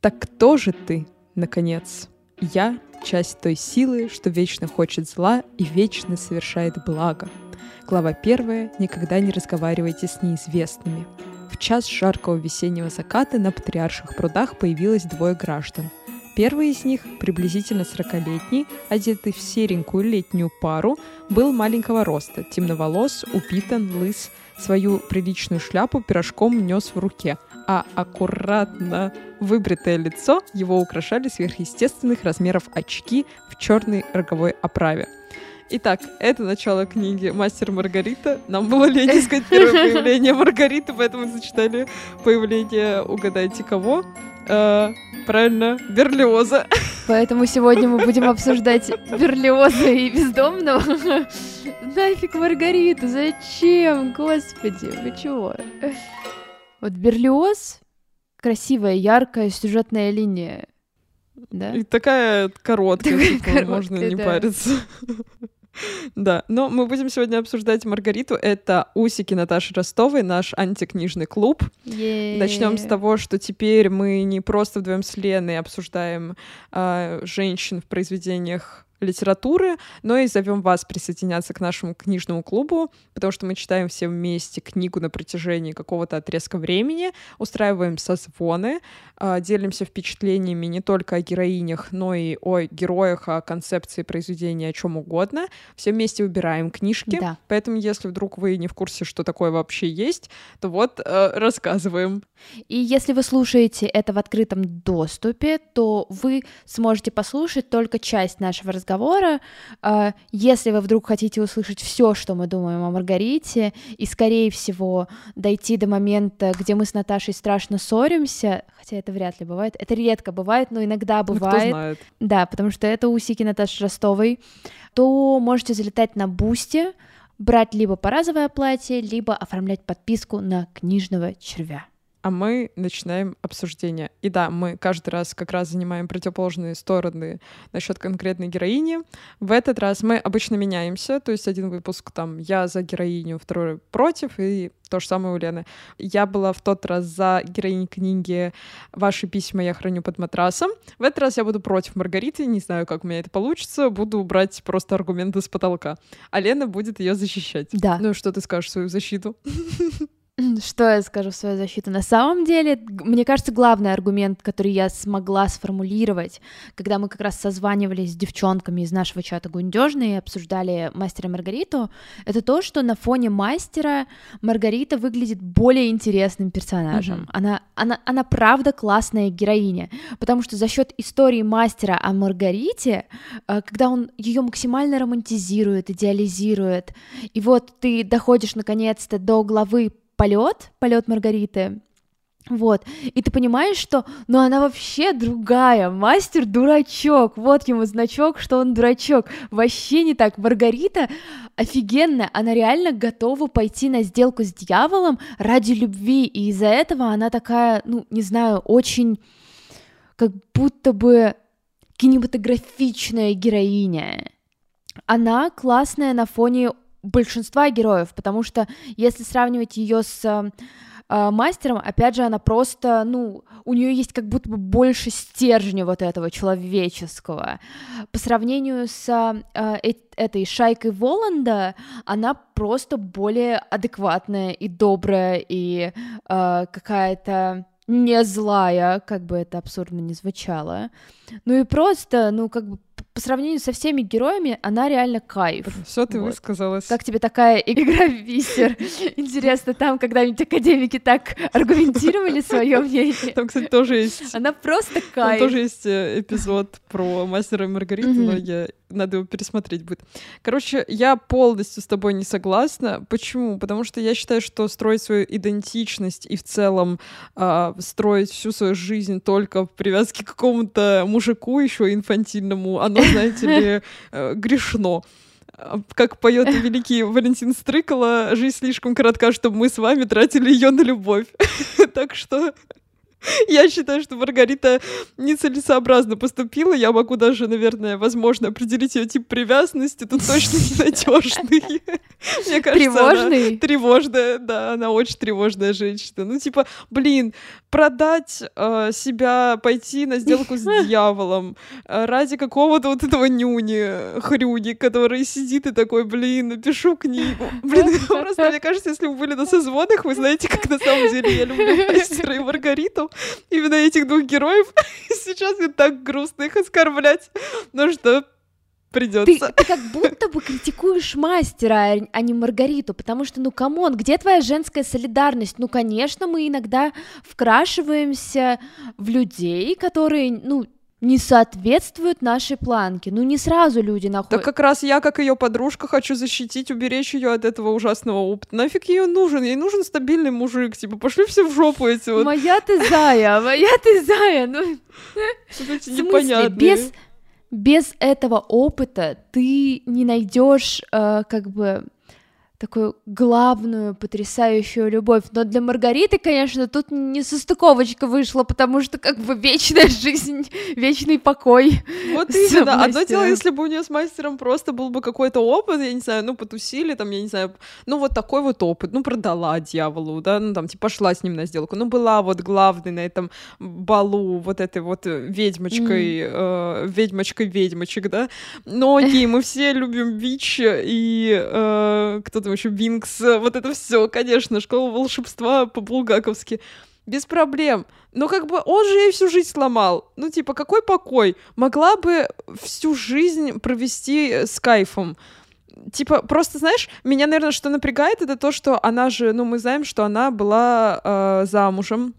Так кто же ты, наконец? Я — часть той силы, что вечно хочет зла и вечно совершает благо. Глава первая. Никогда не разговаривайте с неизвестными. В час жаркого весеннего заката на Патриарших прудах появилось двое граждан. Первый из них, приблизительно 40-летний, одетый в серенькую летнюю пару, был маленького роста, темноволос, упитан, лыс, свою приличную шляпу пирожком нес в руке — а аккуратно выбритое лицо его украшали сверхъестественных размеров очки в черной роговой оправе. Итак, это начало книги «Мастер Маргарита». Нам было лень искать первое появление Маргариты, поэтому зачитали появление «Угадайте кого?» Э, Правильно, Берлиоза. Поэтому сегодня мы будем обсуждать Берлиоза и Бездомного. Нафиг Маргариту, зачем? Господи, вы чего? Вот Берлиоз красивая, яркая сюжетная линия. Да? И такая короткая, такая типа, короткая можно не да. париться. Да, но мы будем сегодня обсуждать Маргариту. Это усики Наташи Ростовой, наш антикнижный клуб. Начнем с того, что теперь мы не просто вдвоем с Леной обсуждаем э, женщин в произведениях литературы, но и зовем вас присоединяться к нашему книжному клубу, потому что мы читаем все вместе книгу на протяжении какого-то отрезка времени, устраиваем созвоны, а, делимся впечатлениями не только о героинях, но и о героях, о концепции произведения, о чем угодно. Все вместе выбираем книжки, да. поэтому если вдруг вы не в курсе, что такое вообще есть, то вот э, рассказываем. И если вы слушаете это в открытом доступе, то вы сможете послушать только часть нашего разговора разговора. А, если вы вдруг хотите услышать все, что мы думаем о Маргарите, и, скорее всего, дойти до момента, где мы с Наташей страшно ссоримся, хотя это вряд ли бывает, это редко бывает, но иногда бывает. Ну, кто знает. Да, потому что это усики Наташи Ростовой, то можете залетать на Бусти, брать либо по разовой оплате, либо оформлять подписку на книжного червя а мы начинаем обсуждение. И да, мы каждый раз как раз занимаем противоположные стороны насчет конкретной героини. В этот раз мы обычно меняемся, то есть один выпуск там я за героиню, второй против, и то же самое у Лены. Я была в тот раз за героиней книги «Ваши письма я храню под матрасом». В этот раз я буду против Маргариты, не знаю, как у меня это получится, буду брать просто аргументы с потолка. А Лена будет ее защищать. Да. Ну, что ты скажешь свою защиту? Что я скажу в свою защиту? На самом деле, мне кажется, главный аргумент, который я смогла сформулировать, когда мы как раз созванивались с девчонками из нашего чата Гундежны и обсуждали мастера Маргариту, это то, что на фоне мастера Маргарита выглядит более интересным персонажем. Mm-hmm. Она, она, она правда классная героиня, потому что за счет истории мастера о Маргарите, э, когда он ее максимально романтизирует, идеализирует, и вот ты доходишь наконец-то до главы полет, полет Маргариты, вот, и ты понимаешь, что, ну, она вообще другая, мастер дурачок, вот ему значок, что он дурачок, вообще не так, Маргарита офигенная, она реально готова пойти на сделку с дьяволом ради любви, и из-за этого она такая, ну, не знаю, очень, как будто бы кинематографичная героиня. Она классная на фоне большинства героев, потому что если сравнивать ее с э, мастером, опять же, она просто, ну, у нее есть как будто бы больше стержня вот этого человеческого. По сравнению с э, этой шайкой Воланда, она просто более адекватная и добрая, и э, какая-то не злая, как бы это абсурдно не звучало. Ну и просто, ну, как бы по сравнению со всеми героями, она реально кайф. Все ты вот. высказалась. Как тебе такая игра в бисер? Интересно, там когда-нибудь академики так аргументировали свое мнение? Там, кстати, тоже есть... Она просто кайф. Там тоже есть э, эпизод про мастера и Маргариту, но я надо его пересмотреть будет. Короче, я полностью с тобой не согласна. Почему? Потому что я считаю, что строить свою идентичность и в целом э, строить всю свою жизнь только в привязке к какому-то мужику еще инфантильному, оно, знаете ли, э, грешно как поет великий Валентин Стрыкало, жизнь слишком коротка, чтобы мы с вами тратили ее на любовь. так что Я считаю, что Маргарита нецелесообразно поступила. Я могу даже, наверное, возможно, определить ее тип привязанности. Тут точно ненадежный. Мне кажется, Тревожный? Она тревожная, да, она очень тревожная женщина. Ну, типа, блин, продать э, себя, пойти на сделку с дьяволом э, ради какого-то вот этого нюни, хрюни, который сидит и такой, блин, напишу книгу. Блин, просто, мне кажется, если вы были на созвонах, вы знаете, как на самом деле я люблю мастера и Маргариту. Именно этих двух героев. Сейчас мне так грустно их оскорблять. Ну что, придется. Ты, ты как будто бы критикуешь мастера, а- а не Маргариту, потому что, ну, come on, где твоя женская солидарность? Ну, конечно, мы иногда вкрашиваемся в людей, которые, ну, не соответствуют нашей планке. Ну, не сразу люди Да находят. как раз я, как ее подружка, хочу защитить, уберечь ее от этого ужасного опыта. Нафиг ее нужен? Ей нужен стабильный мужик. Типа, пошли все в жопу эти вот, Моя ты зая, моя ты зая, ну, без, без этого опыта ты не найдешь э, как бы такую главную потрясающую любовь. Но для Маргариты, конечно, тут не состыковочка вышла, потому что как бы вечная жизнь, вечный покой. Вот именно. Одно дело, если бы у нее с мастером просто был бы какой-то опыт, я не знаю, ну, потусили, там, я не знаю, ну, вот такой вот опыт, ну, продала дьяволу, да, ну, там, типа, пошла с ним на сделку, ну, была вот главной на этом балу вот этой вот э, ведьмочкой, э, ведьмочкой-ведьмочек, да, но окей, мы все любим Вич и э, кто там еще, Винкс, э, вот это все, конечно, школа волшебства по-булгаковски. Без проблем. Но как бы он же ей всю жизнь сломал. Ну, типа, какой покой? Могла бы всю жизнь провести э, с кайфом. Типа, просто, знаешь, меня, наверное, что напрягает, это то, что она же, ну, мы знаем, что она была э, замужем.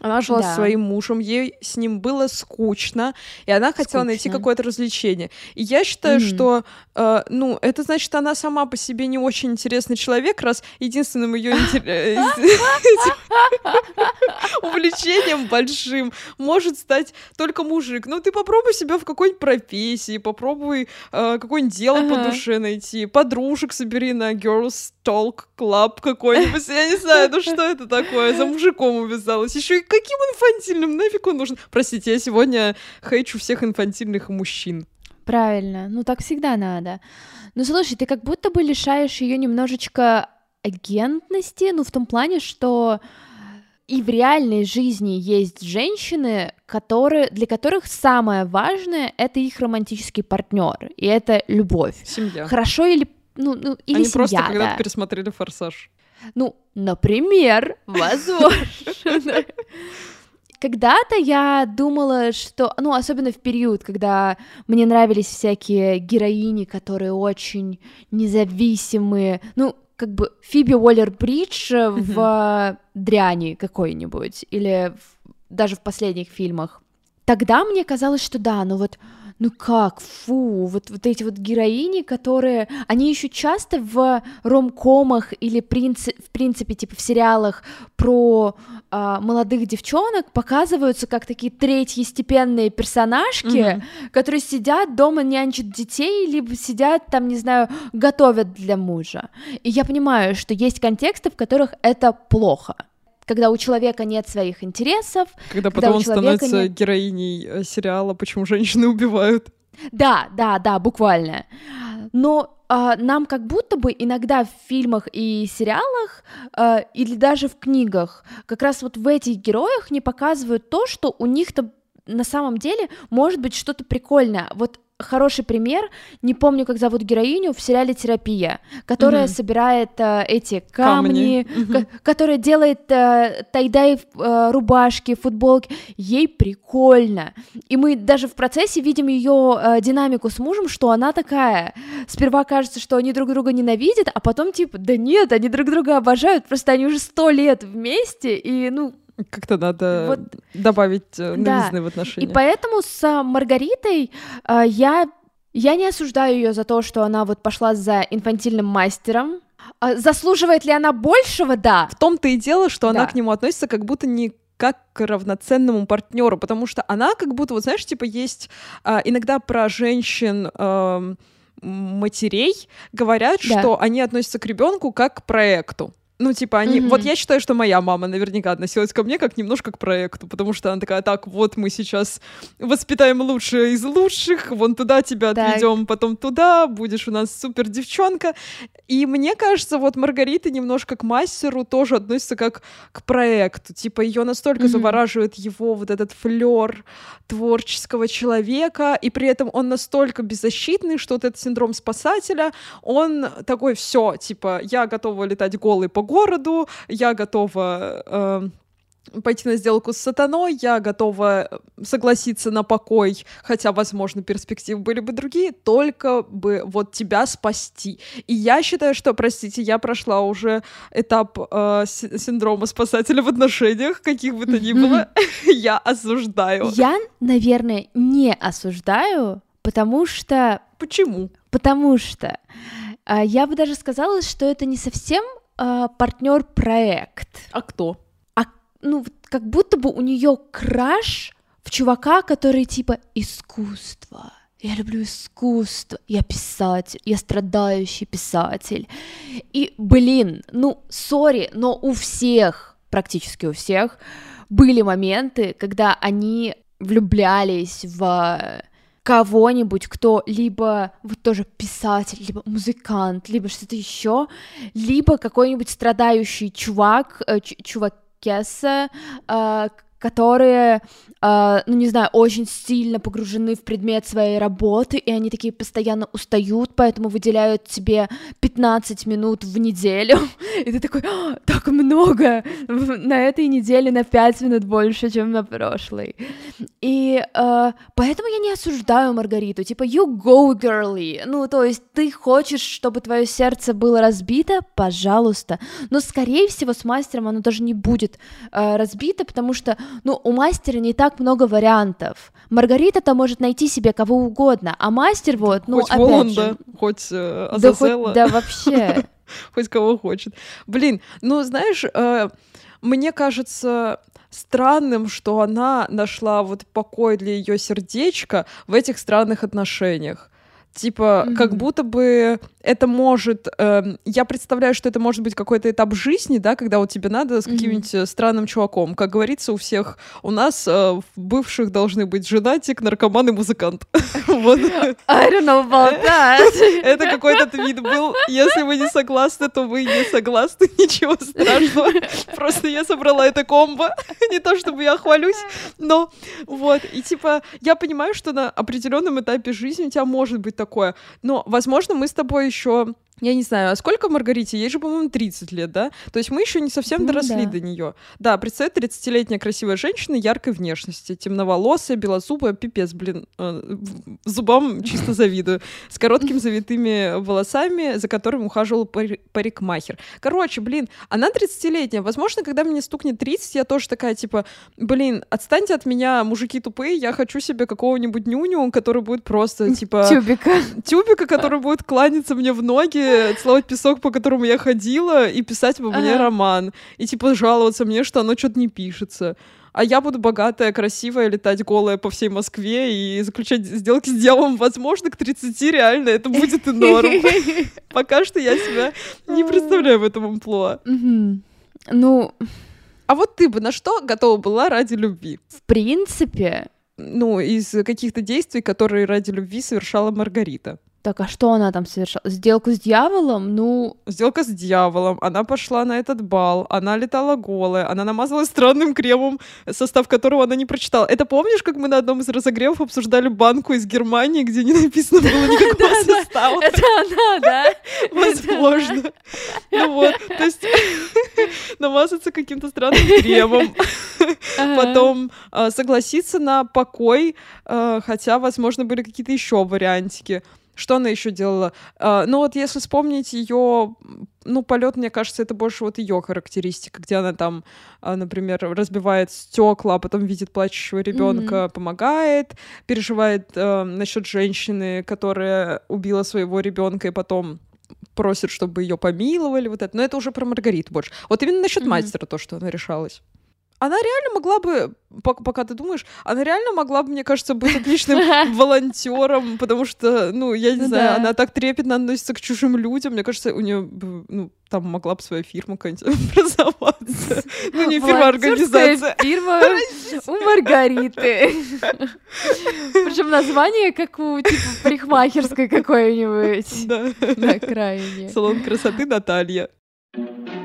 Она жила Да. со своим мужем, ей с ним было скучно, и она хотела найти Скучно. какое-то развлечение. И я считаю, Мгм. что, э, ну, это значит, она сама по себе не очень интересный человек, раз единственным ее увлечением большим может стать только мужик. Ну, ты попробуй себя в какой-нибудь профессии, попробуй э, какое-нибудь дело по душе найти, подружек собери на Girls Talk Club какой-нибудь, я не знаю, ну что это такое, за мужиком увязалась. Еще и каким инфантильным, нафиг он нужен? Простите, я сегодня хейчу всех инфантильных мужчин. Правильно, ну так всегда надо. Ну слушай, ты как будто бы лишаешь ее немножечко агентности, ну в том плане, что и в реальной жизни есть женщины, которые, для которых самое важное это их романтический партнер, и это любовь. Семья. Хорошо или ну, ну или Они семья, просто когда-то да. пересмотрели «Форсаж». Ну, например, возможно. Когда-то я думала, что, ну, особенно в период, когда мне нравились всякие героини, которые очень независимые, ну, как бы Фиби Уоллер-Бридж в «Дряни» какой-нибудь, или в- даже в последних фильмах. Тогда мне казалось, что да, ну вот, ну как, фу, вот, вот эти вот героини, которые, они еще часто в ромкомах или принци- в принципе, типа в сериалах про а, молодых девчонок показываются как такие третьестепенные персонажки, которые сидят дома, нянчат детей, либо сидят там, не знаю, готовят для мужа. И я понимаю, что есть контексты, в которых это плохо. Когда у человека нет своих интересов, Когда Когда потом он становится нет- героиней э, сериала «Почему женщины убивают». Да, да, да, буквально. Но а, нам как будто бы иногда в фильмах и сериалах а, или даже в книгах как раз вот в этих героях не показывают то, что у них-то на самом деле может быть что-то прикольное. Вот хороший пример, не помню, как зовут героиню, в сериале «Терапия», которая Мгм. собирает а, эти камни, Камни. ко- которая делает э, тайдай э, рубашки, футболки. Ей прикольно. И мы даже в процессе видим ее э, динамику с мужем, что она такая. Сперва кажется, что они друг друга ненавидят, а потом типа, да нет, они друг друга обожают, просто они уже сто лет вместе, и ну, Как-то надо Вот. добавить э, Да. новизны в и отношения. поэтому с а, Маргаритой а, я я не осуждаю ее за то, что она вот пошла за инфантильным мастером. А, заслуживает ли она большего? Да. В том-то и дело, что она Да. к нему относится как будто не как к равноценному партнеру, потому что она как будто, вот знаешь, типа есть а, иногда про женщин эм, матерей говорят, Да. что они относятся к ребенку как к проекту. Ну, типа, они... Мгм. Вот я считаю, что моя мама наверняка относилась ко мне как немножко к проекту, потому что она такая, так, вот мы сейчас воспитаем лучшее из лучших, вон туда тебя отведем, потом туда, будешь у нас супер девчонка. И мне кажется, вот Маргарита немножко к мастеру тоже относится как к проекту. Типа, ее настолько Мгм. завораживает его вот этот флер творческого человека, и при этом он настолько беззащитный, что вот этот синдром спасателя, он такой, все, типа, я готова летать голый по городу, я готова э, пойти на сделку с сатаной, я готова э, согласиться на покой, хотя, возможно, перспективы были бы другие, только бы вот тебя спасти. И я считаю, что, простите, я прошла уже этап э, си- синдрома спасателя в отношениях, каких бы то ни было, я осуждаю. Я, наверное, не осуждаю, потому что Почему? Потому что а, я бы даже сказала, что это не совсем партнер-проект. А кто? А ну, как будто бы у нее краш в чувака, который типа искусство. Я люблю искусство. Я писатель. Я страдающий писатель. И, блин, ну, сори, но у всех, практически у всех, были моменты, когда они влюблялись в кого-нибудь, кто либо вот тоже писатель, либо музыкант, либо что-то еще, либо какой-нибудь страдающий чувак, э, ч- чувакеса, э, которые, э, ну не знаю, очень сильно погружены в предмет своей работы, и они такие постоянно устают, поэтому выделяют тебе 15 минут в неделю, и ты такой, «А, так много, на этой неделе на 5 минут больше, чем на прошлой. И э, поэтому я не осуждаю Маргариту, типа, you go, girly, ну, то есть ты хочешь, чтобы твое сердце было разбито, пожалуйста, но, скорее всего, с мастером оно даже не будет э, разбито, потому что, ну, у мастера не так много вариантов. Маргарита-то может найти себе кого угодно, а мастер вот, ну, хоть опять Воланда, же... хоть э, Да, хоть- Азазела. да вообще. хоть кого хочет. Блин, ну знаешь, э, мне кажется странным, что она нашла вот покой для ее сердечка в этих странных отношениях. Типа, как Мгм. будто бы это может... эм, я представляю, что это может быть какой-то этап жизни, да, когда вот тебе надо с каким-нибудь э, странным чуваком. Как говорится, у всех... У нас э, в бывших должны быть женатик, наркоман и музыкант. Вот. I don't know about that. Это какой-то твит был. Если вы не согласны, то вы не согласны. Ничего страшного. Просто я собрала это комбо. Не то чтобы я хвалюсь, но вот. И типа, я понимаю, что на определенном этапе жизни у тебя может быть такое. Но, возможно, мы с тобой еще я не знаю, а сколько Маргарите? Ей же, по-моему, 30 лет, да? То есть мы еще не совсем Ну доросли да. до нее. Да, представь, 30-летняя красивая женщина яркой внешности, темноволосая, белозубая, пипец, блин, э, зубам чисто завидую, с короткими завитыми волосами, за которым ухаживал пари- парикмахер. Короче, блин, она 30-летняя. Возможно, когда мне стукнет 30, я тоже такая, типа, блин, отстаньте от меня, мужики тупые, я хочу себе какого-нибудь нюню, который будет просто, типа Тюбика. тюбика, который будет кланяться мне в ноги, целовать песок, по которому я ходила, и писать обо мне Ага. роман. И типа жаловаться мне, что оно что-то не пишется. А я буду богатая, красивая, летать голая по всей Москве и заключать сделки с дьяволом. Возможно, к 30 реально это будет и норм. Пока что я себя не представляю в этом амплуа. Ну, А вот ты бы на что готова была ради любви? в принципе, Ну, из каких-то действий, которые ради любви совершала Маргарита. Так а что она там совершала? Сделку с дьяволом? Ну, Сделка с дьяволом, она пошла на этот бал, она летала голая, она намазалась странным кремом, состав которого она не прочитала. Это помнишь, как мы на одном из разогревов обсуждали банку из Германии, где не написано было никакого состава? это она, да? Возможно. Ну вот, то есть намазаться каким-то странным кремом, потом э, согласиться на покой, э, хотя, возможно, были какие-то еще вариантики. Что она еще делала? Э, ну вот если вспомнить ее, ну полет, мне кажется, это больше вот ее характеристика, где она там, э, например, разбивает стекла, а потом видит плачущего ребенка, помогает, переживает э, насчет женщины, которая убила своего ребенка и потом просит, чтобы ее помиловали, вот это. Но это уже про Маргариту больше. Вот именно насчет Мгм. мастера то, что она решалась. Она реально могла бы, пока ты думаешь, она реально могла бы, мне кажется, быть отличным волонтером, потому что, ну, я не ну, знаю, она так трепетно относится к чужим людям. Мне кажется, у нее, ну, там могла бы своя фирма какая-нибудь образоваться. Ну, не фирма, а организация. фирма у Маргариты. Причем название как у, типа, парикмахерской какой-нибудь. Да. На окраине. Салон красоты Наталья. thank you